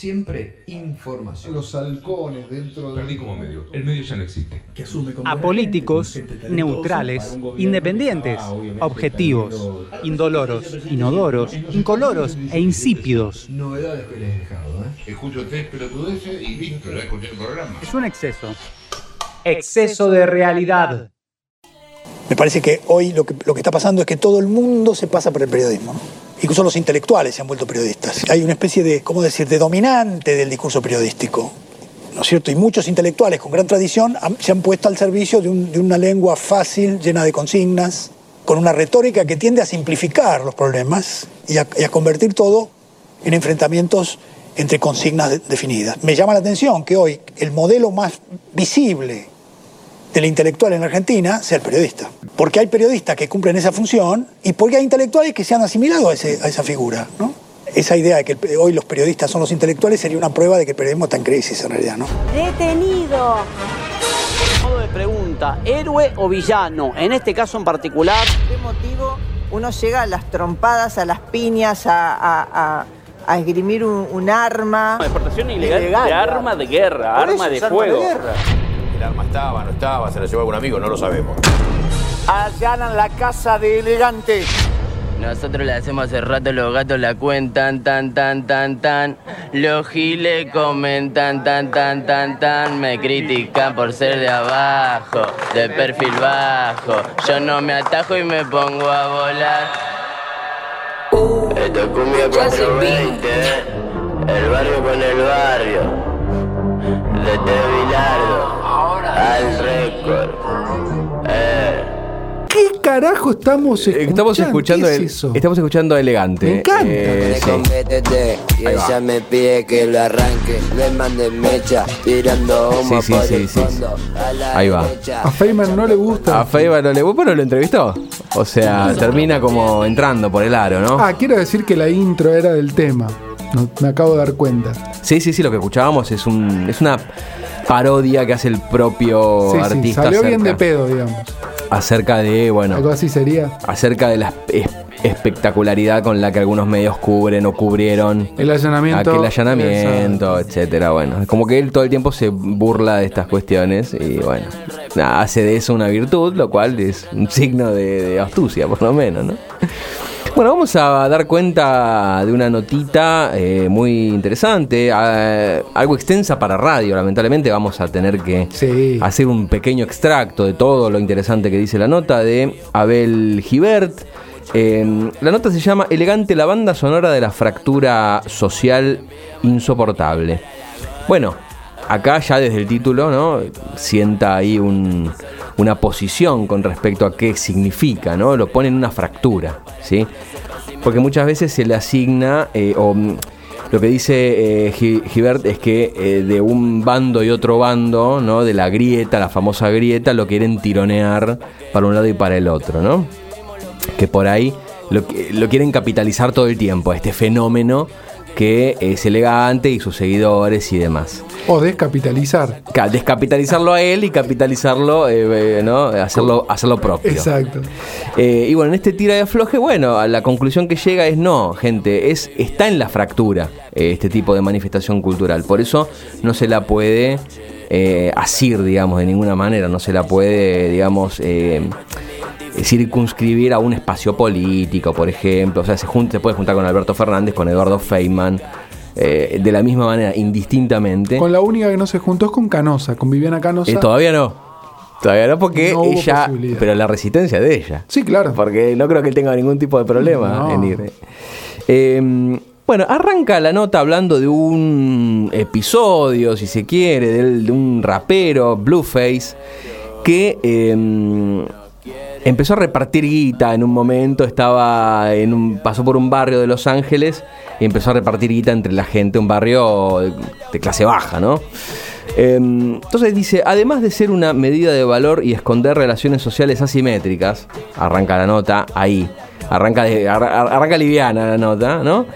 siempre información. Los halcones dentro de... Perdí como medio. El medio ya no existe. Apolíticos, neutrales, independientes, objetivos, indoloros, inodoros, incoloros e insípidos. Novedades que les he dejado, ¿eh? Escucho tres pelotudeces y listo, ya escuché el programa. Es un exceso. Exceso de realidad. Me parece que hoy lo que, lo que está pasando es que todo el mundo se pasa por el periodismo. ¿no? Incluso los intelectuales se han vuelto periodistas. Hay una especie de, ¿cómo decir?, de dominante del discurso periodístico. ¿No es cierto? Y muchos intelectuales con gran tradición se han puesto al servicio de, un- de una lengua fácil, llena de consignas, con una retórica que tiende a simplificar los problemas y a, convertir todo en enfrentamientos entre consignas de- definidas. Me llama la atención que hoy el modelo más visible del intelectual en Argentina sea el periodista. Porque hay periodistas que cumplen esa función y porque hay intelectuales que se han asimilado a, ese- a esa figura. ¿no? Esa idea de que el- hoy los periodistas son los intelectuales sería una prueba de que el periodismo está en crisis en realidad. ¿no? Detenido. Modo de pregunta, ¿héroe o villano? En este caso en particular, ¿Qué motivo uno llega a las trompadas, a las piñas, a, a- a- a esgrimir un, un arma? exportación ilegal, Ilegal, de arma de guerra, Por arma eso de fuego. guerra. El arma estaba, no estaba, se la llevó algún amigo, no lo sabemos. Allanan la casa de elegante. Nosotros le hacemos hace rato, los gatos la cuentan, tan, tan, tan, tan. Los giles comentan, tan, tan, tan, tan. Me critican por ser de abajo, de perfil bajo. Yo no me atajo y me pongo a volar. Esto es cumbia 420, eh. El barrio con el barrio. Desde Bilardo al récord. Eh. ¿Qué carajo estamos escuchando? Estamos escuchando, ¿Qué es el- eso? estamos escuchando a Elegante. Me encanta. Eh, sí. Y Ahí va. ella me pide que lo arranque. Le mande mecha, tirando humo Sí, sí, por sí, el sí, fondo. A la Ahí va. derecha. A Feynman no le gusta. A Feiba no le bueno, lo entrevistó. O sea, termina como entrando por el aro, ¿no? Ah, quiero decir que la intro era del tema. No, me acabo de dar cuenta. Sí, sí, sí, lo que escuchábamos es un es una parodia que hace el propio Sí, sí, artista salió bien de acerca, pedo, digamos. acerca de, bueno, Algo así sería. acerca de la es- espectacularidad con la que algunos medios cubren o cubrieron El allanamiento. aquel allanamiento, etcétera. Bueno, como que él todo el tiempo se burla de estas cuestiones y bueno, nada, hace de eso una virtud, lo cual es un signo de, de astucia, por lo menos, ¿no? Bueno, vamos a dar cuenta de una notita eh, muy interesante, eh, algo extensa para radio, lamentablemente vamos a tener que Sí. hacer un pequeño extracto de todo lo interesante que dice la nota de Abel Gibert. Eh, la nota se llama Elegante la banda sonora de la fractura social insoportable. Bueno, acá ya desde el título, ¿no? Sienta ahí un- una posición con respecto a qué significa, ¿no? Lo pone en una fractura, ¿sí? Porque muchas veces se le asigna, eh, o mm, lo que dice eh, es que eh, de un bando y otro bando, ¿no? De la grieta, la famosa grieta, lo quieren tironear para un lado y para el otro, ¿no? que por ahí lo, lo quieren capitalizar todo el tiempo, este fenómeno que es elegante y sus seguidores y demás. O descapitalizar. Ca- Descapitalizarlo a él y capitalizarlo, eh, eh, ¿no? Hacerlo, hacerlo propio. Exacto. Eh, y bueno, en este tira y afloje, bueno, a la conclusión que llega es no, gente, es, está en la fractura eh, este tipo de manifestación cultural. Por eso no se la puede asir, digamos, de ninguna manera, no se la puede, digamos, circunscribir a un espacio político, por ejemplo. O sea, se, junta, se puede juntar con Alberto Fernández, con Eduardo Feynman, eh, de la misma manera, indistintamente. Con la única que no se juntó es con Canosa, con Viviana Canosa. Eh, todavía no. Todavía no, porque No ella. Pero la resistencia de ella. Sí, claro. Porque no creo que él tenga ningún tipo de problema No. en ir. Eh, bueno, arranca la nota hablando de un episodio, si se quiere, de, un rapero, Blueface, que eh, empezó a repartir guita en un momento, estaba en un, pasó por un barrio de Los Ángeles y empezó a repartir guita entre la gente, un barrio de, clase baja, ¿no? Eh, entonces dice, además de ser una medida de valor y esconder relaciones sociales asimétricas, arranca la nota ahí, arranca, arranca liviana la nota, ¿no?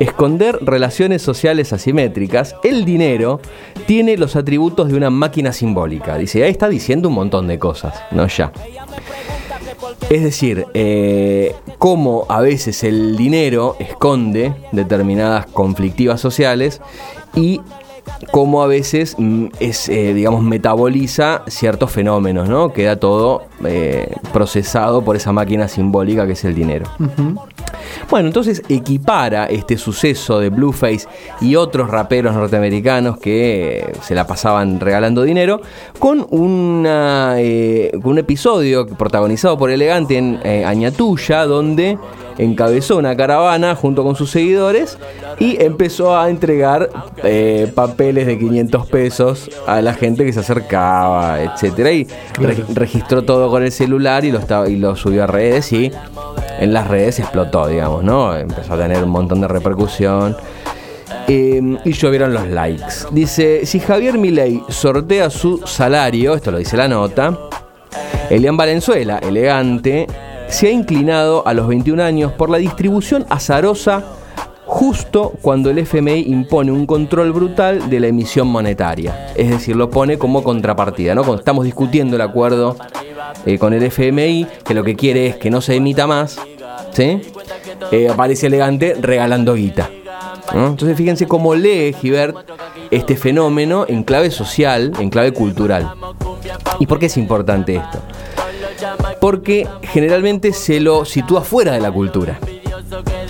Esconder relaciones sociales asimétricas, el dinero tiene los atributos de una máquina simbólica. Dice, ahí está diciendo un montón de cosas, ¿no? Ya. Es decir, eh, cómo a veces el dinero esconde determinadas conflictivas sociales y cómo a veces mm, es, eh, digamos, metaboliza ciertos fenómenos, ¿no? Queda todo eh, procesado por esa máquina simbólica que es el dinero. Bueno, entonces equipara este suceso de Blueface y otros raperos norteamericanos que eh, se la pasaban regalando dinero con, una, eh, con un episodio protagonizado por Elegante en Añatuya, donde encabezó una caravana junto con sus seguidores y empezó a entregar eh, papeles de 500 pesos a la gente que se acercaba, etcétera Y re- registró todo con el celular y lo, estaba, y lo subió a redes y en las redes explotó, digamos, ¿no? Empezó a tener un montón de repercusión. Eh, y llovieron los likes. Dice, si Javier Milei sortea su salario, esto lo dice la nota, Elian Valenzuela, elegante, se ha inclinado a los 21 años por la distribución azarosa justo cuando el FMI impone un control brutal de la emisión monetaria. Es decir, lo pone como contrapartida, ¿no? Estamos discutiendo el acuerdo eh, con el FMI, que lo que quiere es que no se emita más, ¿sí? Eh, aparece elegante regalando guita. ¿no? Entonces fíjense cómo lee Gibert este fenómeno en clave social, en clave cultural. ¿Y por qué es importante esto? Porque generalmente se lo sitúa fuera de la cultura.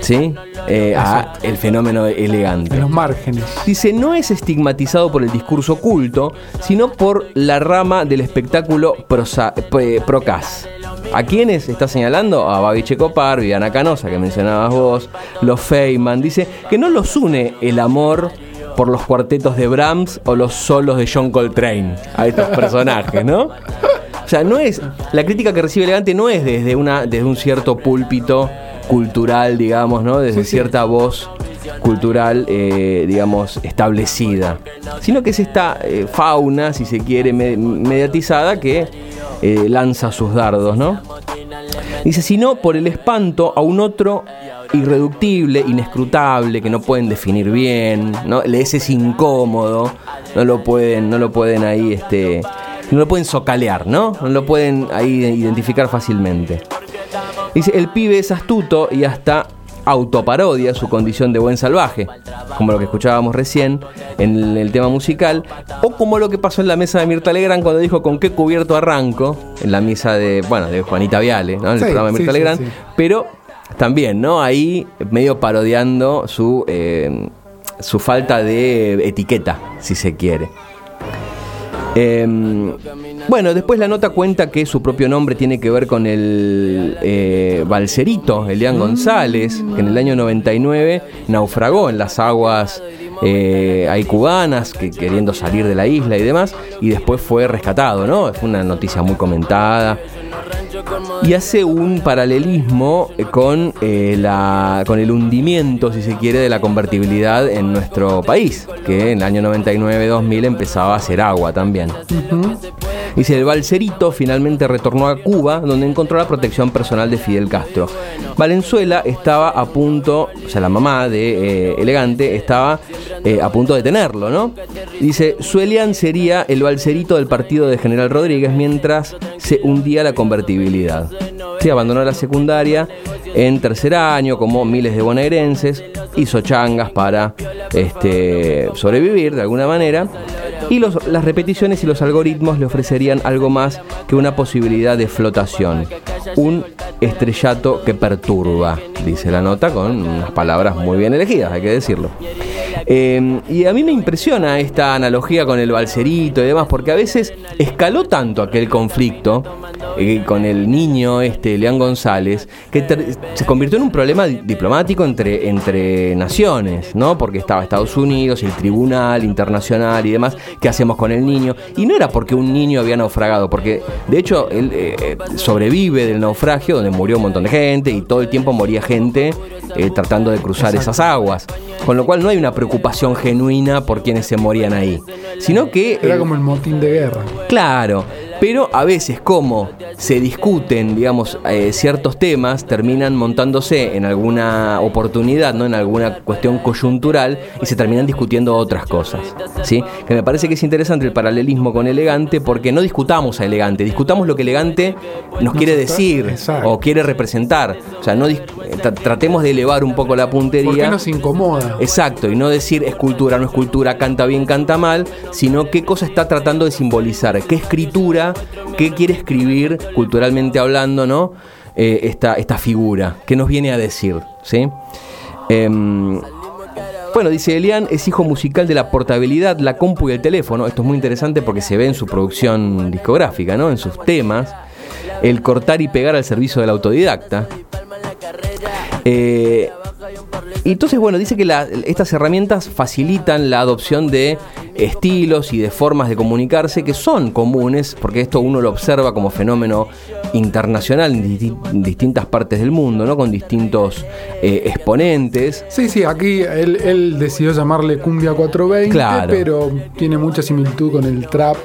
¿Sí? Eh, a el fenómeno elegante. En los márgenes. Dice, no es estigmatizado por el discurso culto, sino por la rama del espectáculo prosa- eh, procas. ¿A quiénes está señalando? A Babi Checopar, Viviana Canosa, que mencionabas vos, los Feynman. Dice que no los une el amor por los cuartetos de Brahms o los solos de John Coltrane a estos personajes, ¿no? O sea, no es. La crítica que recibe Elegante no es desde, una, desde un cierto púlpito cultural, digamos, ¿no? Desde cierta voz cultural, eh, digamos, establecida. Sino que es esta eh, fauna, si se quiere, me- mediatizada que eh, lanza sus dardos, ¿no? Dice, sino por el espanto a un otro irreductible, inescrutable, que no pueden definir bien, ¿no? Les es incómodo, no lo pueden, no lo pueden ahí, este, no lo pueden socalear, ¿no? No lo pueden ahí identificar fácilmente. Dice, el pibe es astuto y hasta autoparodia su condición de buen salvaje, como lo que escuchábamos recién en el, tema musical, o como lo que pasó en la mesa de Mirta Legrand cuando dijo con qué cubierto arranco, en la misa de, bueno, de Juanita Viale, ¿no? en el Sí, programa de Mirta sí, Legrand, sí. pero también, ¿no? Ahí medio parodiando su, eh, su falta de etiqueta, si se quiere. Eh, bueno, después la nota cuenta que su propio nombre tiene que ver con el eh, balserito, Elian González, que en el año 99 naufragó en las aguas eh, ahí cubanas, que, queriendo salir de la isla y demás, y después fue rescatado, ¿no? Fue una noticia muy comentada. Y hace un paralelismo con, eh, la, con el hundimiento, si se quiere, de la convertibilidad en nuestro país, que en el año 99-2000 empezaba a hacer agua también. Dice, el balserito finalmente retornó a Cuba, donde encontró la protección personal de Fidel Castro. Valenzuela estaba a punto, o sea, la mamá de eh, Elegante estaba eh, a punto de tenerlo, ¿no? Dice, Suelian sería el balserito del partido de General Rodríguez mientras se hundía la convertibilidad. Se abandonó la secundaria en tercer año, como miles de bonaerenses, hizo changas para este, sobrevivir de alguna manera. Y los- las repeticiones y los algoritmos le ofrecerían algo más que una posibilidad de flotación. Un estrellato que perturba, dice la nota, con unas palabras muy bien elegidas, hay que decirlo. Eh, y a mí me impresiona esta analogía con el balserito y demás, porque a veces escaló tanto aquel conflicto eh, con el niño este León González, que se convirtió en un problema di- diplomático entre, entre naciones, ¿no? Porque estaba Estados Unidos, el tribunal internacional y demás, ¿qué hacemos con el niño? Y no era porque un niño había naufragado, porque de hecho él eh, eh, sobrevive del naufragio donde murió un montón de gente y todo el tiempo moría gente eh, tratando de cruzar esas aguas. Con lo cual no hay una preocupación genuina por quienes se morían ahí, sino que... Era como el motín de guerra. Claro, Pero a veces como se discuten, digamos, eh, ciertos temas, terminan montándose en alguna oportunidad, ¿no? En alguna cuestión coyuntural y se terminan discutiendo otras cosas. ¿Sí? Que me parece que es interesante el paralelismo con elegante porque no discutamos a elegante, discutamos lo que elegante nos quiere decir o quiere representar. O sea, no tra- tratemos de elevar un poco la puntería. ¿Por qué nos incomoda? Exacto, y no decir escultura, no escultura, canta bien, canta mal, sino qué cosa está tratando de simbolizar, qué escritura, qué quiere escribir culturalmente hablando, ¿no? Eh, esta, esta figura, qué nos viene a decir, ¿sí? Em, bueno, dice Elian, es hijo musical de la portabilidad, la compu y el teléfono. Esto es muy interesante porque se ve en su producción discográfica, ¿no? En sus temas. El cortar y pegar al servicio del autodidacta. Eh, y entonces, bueno, dice que la- estas herramientas facilitan la adopción de estilos y de formas de comunicarse que son comunes, porque esto uno lo observa como fenómeno internacional en disti- distintas partes del mundo, ¿no? Con distintos eh, exponentes. Sí, sí, aquí él, él decidió llamarle Cumbia 420, Claro. pero tiene mucha similitud con el trap.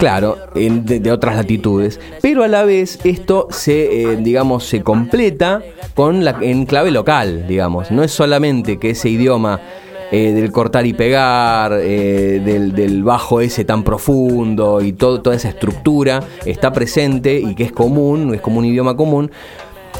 Claro, de, otras latitudes. Pero a la vez esto se, eh, digamos, se completa con la, en clave local, digamos. No es solamente que ese idioma eh, del cortar y pegar, eh, del, del bajo ese tan profundo y todo, toda esa estructura está presente y que es común, es como un idioma común.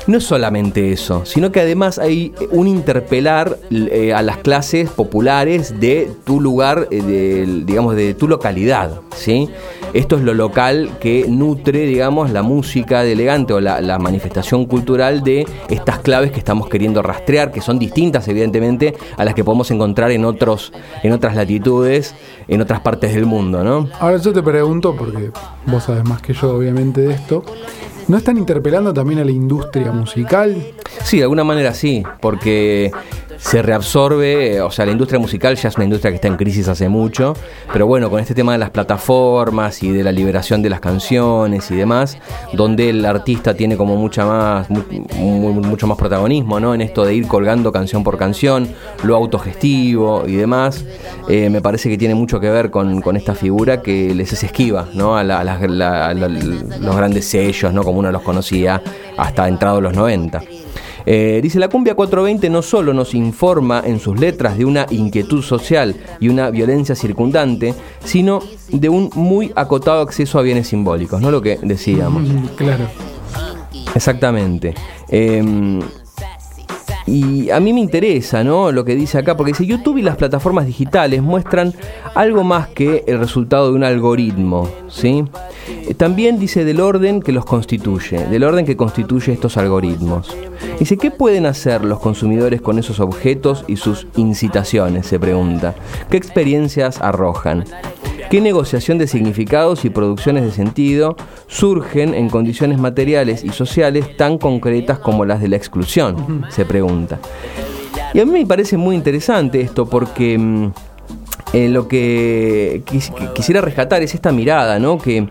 No es solamente eso, sino que además hay un interpelar eh, a las clases populares de tu lugar, eh, del- digamos, de tu localidad, ¿sí? Esto es lo local que nutre, digamos, la música de elegante o la, la manifestación cultural de estas claves que estamos queriendo rastrear, que son distintas, evidentemente, a las que podemos encontrar en, otros, en otras latitudes, en otras partes del mundo, ¿no? Ahora yo te pregunto, porque vos sabes más que yo obviamente de esto, ¿no están interpelando también a la industria musical? Sí, de alguna manera sí, porque se reabsorbe, eh, o sea, la industria musical ya es una industria que está en crisis hace mucho, pero bueno, con este tema de las plataformas y de la liberación de las canciones y demás, donde el artista tiene como mucha más, mu- mu- mucho más protagonismo, ¿no? En esto de ir colgando canción por canción, lo autogestivo y demás, eh, me parece que tiene mucho que ver con, esta figura que les es esquiva, ¿no? A la- los grandes sellos, ¿no? Como uno los conocía hasta entrados los 90. Eh, dice, la cumbia 420 no solo nos informa en sus letras de una inquietud social y una violencia circundante, sino de un muy acotado acceso a bienes simbólicos, ¿no? Lo que decíamos. Mm, claro. Exactamente. Eh, y a mí me interesa, ¿no? Lo que dice acá, porque dice YouTube y las plataformas digitales muestran algo más que el resultado de un algoritmo, ¿sí? Eh, También dice del orden que los constituye, del orden que constituye estos algoritmos. Dice, ¿qué pueden hacer los consumidores con esos objetos y sus incitaciones? Se pregunta. ¿Qué experiencias arrojan? ¿Qué negociación de significados y producciones de sentido surgen en condiciones materiales y sociales tan concretas como las de la exclusión? Se pregunta. Y a mí me parece muy interesante esto porque mm, eh, lo que quis- que quisiera rescatar es esta mirada, ¿no? Que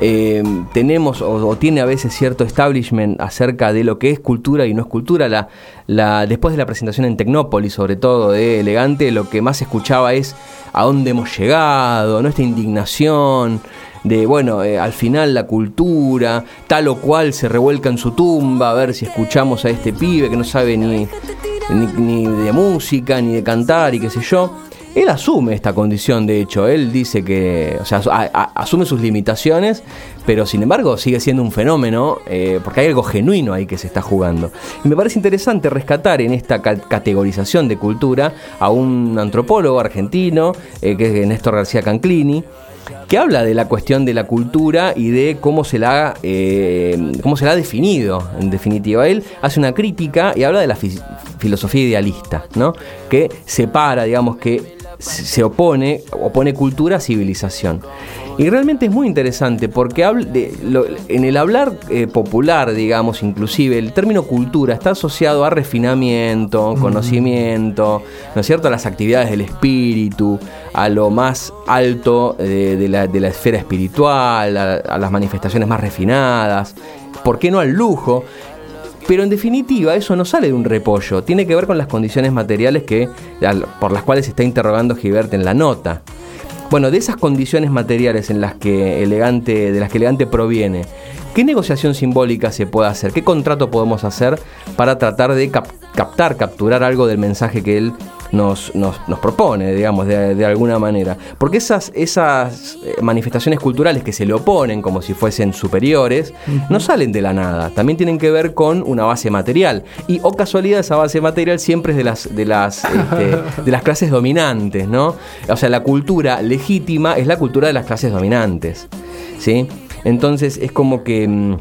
eh, tenemos o, o tiene a veces cierto establishment acerca de lo que es cultura y no es cultura. La, la, después de la presentación en Tecnópolis, sobre todo de Elegante, lo que más escuchaba es a dónde hemos llegado, ¿no? esta indignación de, bueno, eh, al final la cultura, tal o cual se revuelca en su tumba, a ver si escuchamos a este pibe que no sabe ni, ni, ni de música, ni de cantar y qué sé yo. Él asume esta condición, de hecho, él dice que, o sea, asume sus limitaciones, pero sin embargo sigue siendo un fenómeno, eh, porque hay algo genuino ahí que se está jugando. Y me parece interesante rescatar en esta ca- categorización de cultura a un antropólogo argentino, eh, que es Néstor García Canclini, que habla de la cuestión de la cultura y de cómo se la eh, cómo se la ha definido en definitiva. Él hace una crítica y habla de la fi- filosofía idealista no que separa digamos que se opone opone cultura a civilización. Y realmente es muy interesante porque en el hablar eh, popular digamos inclusive el término cultura está asociado a refinamiento conocimiento no es cierto a las actividades del espíritu a lo más alto de, la, de la esfera espiritual, a, a las manifestaciones más refinadas, ¿por qué no al lujo? Pero en definitiva eso no sale de un repollo, tiene que ver con las condiciones materiales que, por las cuales está interrogando Gilbert en la nota. Bueno, de esas condiciones materiales en las que elegante, de las que elegante proviene, ¿qué negociación simbólica se puede hacer? ¿Qué contrato podemos hacer para tratar de cap- captar, capturar algo del mensaje que él nos, nos, nos propone, digamos, de, de alguna manera? Porque esas, esas eh, manifestaciones culturales que se le oponen como si fuesen superiores, no salen de la nada, también tienen que ver con una base material. Y, o casualidad, esa base material siempre es de las, de las, este, de las clases dominantes, ¿no? O sea, la cultura legítima es la cultura de las clases dominantes, ¿sí? Entonces es como que...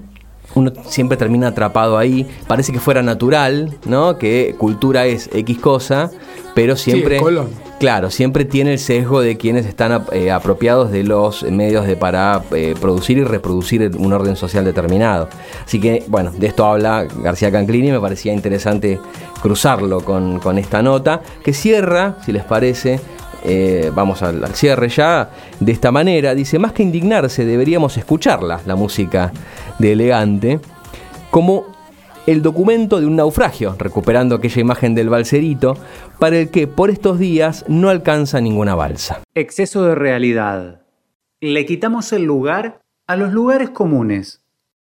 uno siempre termina atrapado ahí. Parece que fuera natural, ¿no? Que cultura es X cosa, pero siempre. Colón. Claro, siempre tiene el sesgo de quienes están eh, apropiados de los medios de para eh, producir y reproducir un orden social determinado. Así que, bueno, de esto habla García Canclini, me parecía interesante cruzarlo con, con esta nota, que cierra, si les parece, eh, vamos al, al cierre ya, de esta manera, dice, más que indignarse, deberíamos escucharla, la música de Elegante, como el documento de un naufragio, recuperando aquella imagen del balserito, para el que por estos días no alcanza ninguna balsa. Exceso de realidad. Le quitamos el lugar a los lugares comunes.